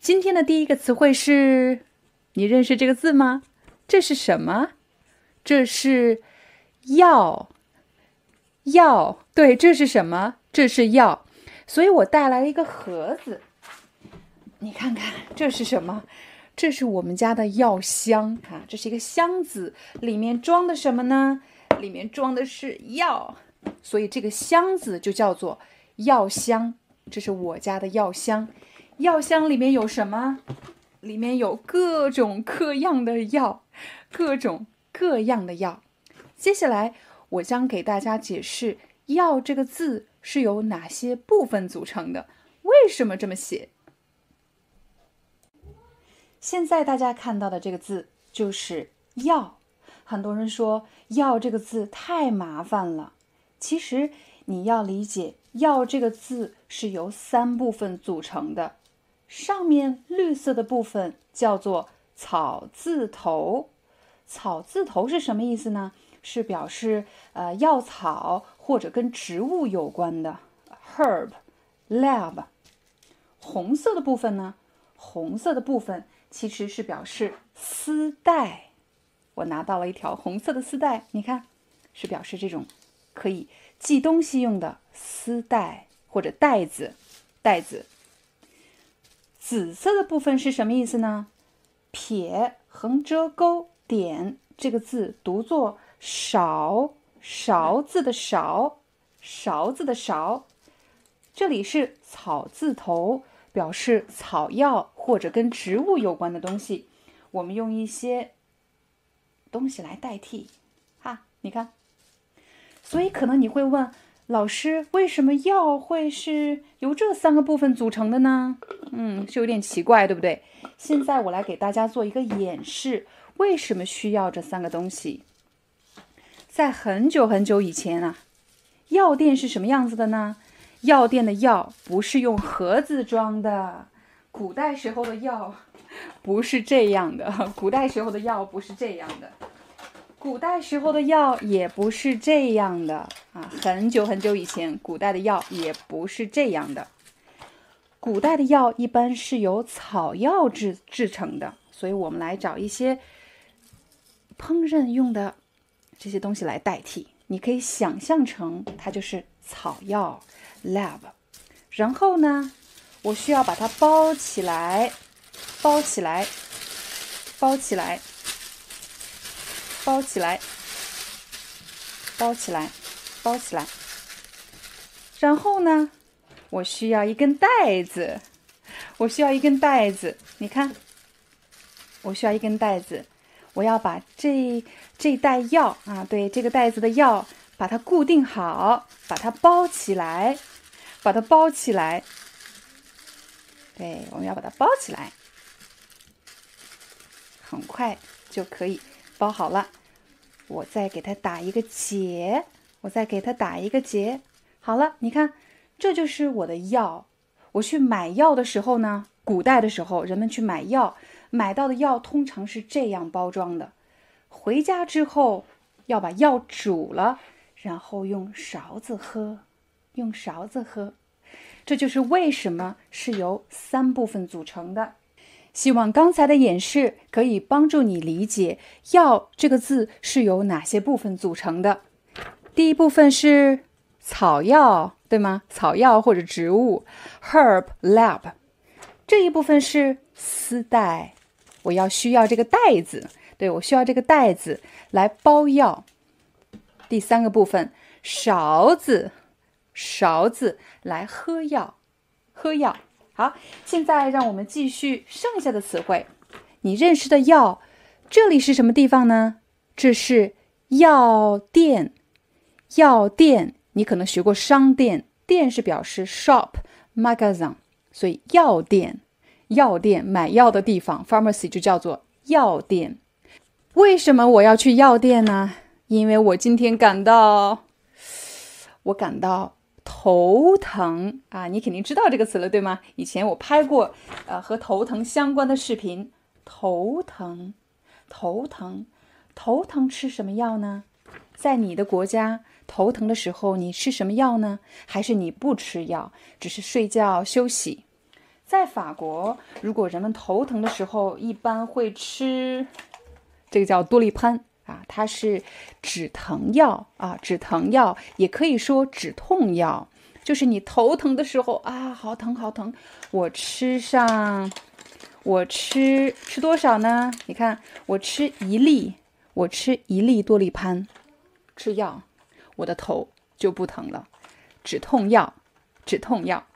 今天的第一个词汇是，你认识这个字吗？这是什么？这是药。药，对，这是什么？这是药。所以我带来了一个盒子，你看看这是什么？这是我们家的药箱啊，这是一个箱子，里面装的什么呢？里面装的是药，所以这个箱子就叫做药箱。这是我家的药箱。药箱里面有什么？里面有各种各样的药，各种各样的药。接下来，我将给大家解释“药”这个字是由哪些部分组成的，为什么这么写。现在大家看到的这个字就是“药”。很多人说“药”这个字太麻烦了，其实你要理解“药”这个字是由三部分组成的。上面绿色的部分叫做草字头，草字头是什么意思呢？是表示呃药草或者跟植物有关的 herb lab。红色的部分呢？红色的部分其实是表示丝带。我拿到了一条红色的丝带，你看，是表示这种可以系东西用的丝带或者带子，带子。紫色的部分是什么意思呢？撇横折钩点这个字读作勺，勺子的勺，勺子的勺。这里是草字头，表示草药或者跟植物有关的东西。我们用一些东西来代替，哈，你看。所以可能你会问。老师，为什么药会是由这三个部分组成的呢？嗯，是有点奇怪，对不对？现在我来给大家做一个演示，为什么需要这三个东西？在很久很久以前啊，药店是什么样子的呢？药店的药不是用盒子装的，古代时候的药不是这样的，古代时候的药不是这样的。古代时候的药也不是这样的啊，很久很久以前，古代的药也不是这样的。古代的药一般是由草药制制成的，所以我们来找一些烹饪用的这些东西来代替。你可以想象成它就是草药 lab。然后呢，我需要把它包起来，包起来，包起来。包起来，包起来，包起来。然后呢，我需要一根带子，我需要一根带子。你看，我需要一根带子。我要把这这袋药啊，对，这个袋子的药，把它固定好，把它包起来，把它包起来。对，我们要把它包起来，很快就可以包好了。我再给它打一个结，我再给它打一个结。好了，你看，这就是我的药。我去买药的时候呢，古代的时候，人们去买药，买到的药通常是这样包装的。回家之后要把药煮了，然后用勺子喝，用勺子喝。这就是为什么是由三部分组成的。希望刚才的演示可以帮助你理解“药”这个字是由哪些部分组成的。第一部分是草药，对吗？草药或者植物，herb lab。这一部分是丝带，我要需要这个袋子，对我需要这个袋子来包药。第三个部分，勺子，勺子来喝药，喝药。好，现在让我们继续剩下的词汇。你认识的药，这里是什么地方呢？这是药店。药店，你可能学过商店，店是表示 shop、magazine，所以药店。药店买药的地方，pharmacy 就叫做药店。为什么我要去药店呢？因为我今天感到，我感到头疼啊！你肯定知道这个词了，对吗？以前我拍过呃和头疼相关的视频。头疼，头疼，头疼吃什么药呢？在你的国家，头疼的时候你吃什么药呢？还是你不吃药，只是睡觉休息？在法国，如果人们头疼的时候，一般会吃这个叫多利潘啊，它是止疼药啊，止疼药也可以说止痛药，就是你头疼的时候啊，好疼好疼，我吃上，我吃吃多少呢？你看，我吃一粒，我吃一粒多利潘，吃药，我的头就不疼了，止痛药，止痛药。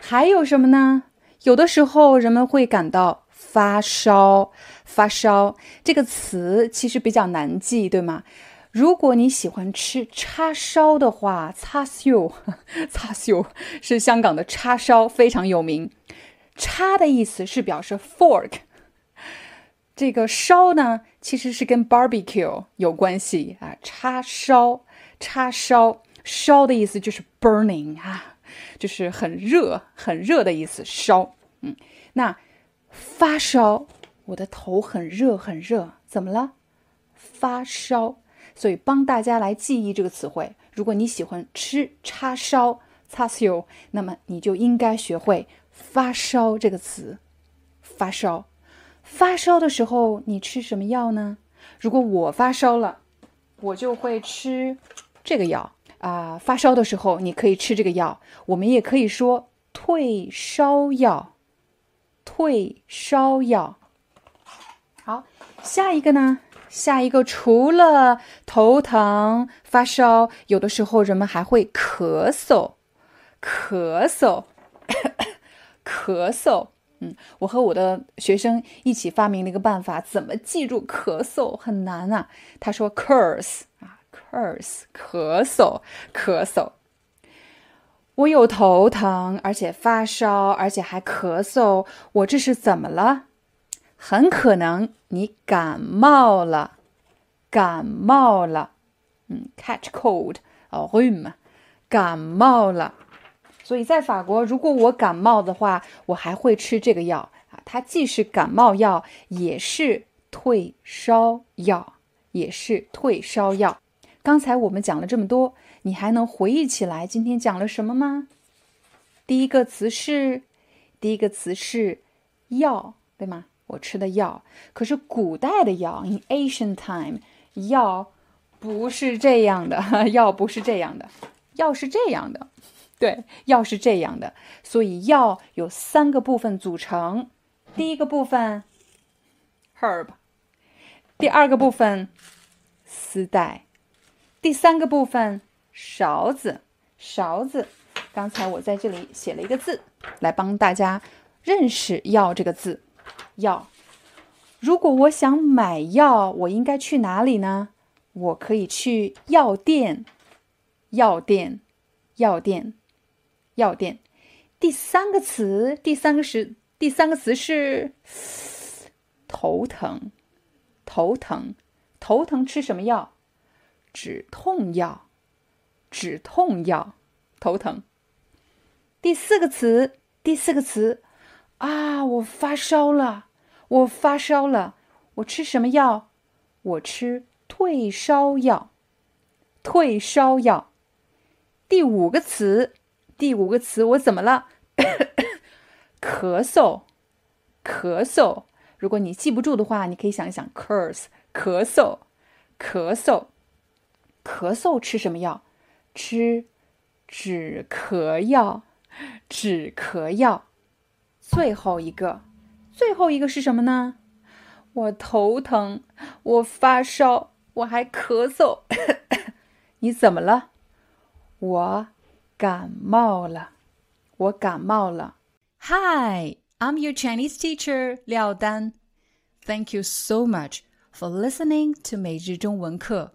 还有什么呢？有的时候人们会感到发烧，发烧这个词其实比较难记，对吗？如果你喜欢吃叉烧的话，叉烧，叉烧是香港的叉烧，非常有名。叉的意思是表示 fork，这个烧呢其实是跟 barbecue 有关系啊。叉烧，叉烧，烧的意思就是 burning 啊。就是很热、很热的意思，烧。嗯，那发烧，我的头很热、很热，怎么了？发烧。所以帮大家来记忆这个词汇。如果你喜欢吃叉烧、叉烧，那么你就应该学会发烧这个词。发烧，发烧的时候你吃什么药呢？如果我发烧了，我就会吃这个药。啊，发烧的时候你可以吃这个药，我们也可以说退烧药。退烧药。好，下一个呢？下一个除了头疼、发烧，有的时候人们还会咳嗽，咳嗽，咳嗽。嗯，我和我的学生一起发明了一个办法，怎么记住咳嗽很难啊？他说：“curse 啊。” curse 咳嗽咳嗽，我有头疼，而且发烧，而且还咳嗽，我这是怎么了？很可能你感冒了，感冒了，嗯，catch cold 哦 r h m 感冒了。所以在法国，如果我感冒的话，我还会吃这个药啊，它既是感冒药，也是退烧药，也是退烧药。刚才我们讲了这么多，你还能回忆起来今天讲了什么吗？第一个词是，第一个词是药，对吗？我吃的药。可是古代的药，in ancient time，药不是这样的，药不是这样的，药是这样的，对，药是这样的。所以药有三个部分组成，第一个部分 herb，第二个部分丝带。第三个部分，勺子，勺子。刚才我在这里写了一个字，来帮大家认识“药”这个字。药，如果我想买药，我应该去哪里呢？我可以去药店，药店，药店，药店。第三个词，第三个是第三个词是头疼，头疼，头疼吃什么药？止痛药，止痛药，头疼。第四个词，第四个词，啊，我发烧了，我发烧了，我吃什么药？我吃退烧药，退烧药。第五个词，第五个词，我怎么了？咳嗽，咳嗽。如果你记不住的话，你可以想一想，curse，咳嗽，咳嗽。咳嗽吃什么药？吃止咳药，止咳药。最后一个，最后一个是什么呢？我头疼，我发烧，我还咳嗽。你怎么了？我感冒了，我感冒了。Hi, I'm your Chinese teacher 廖丹。Thank you so much for listening to 每日中文课。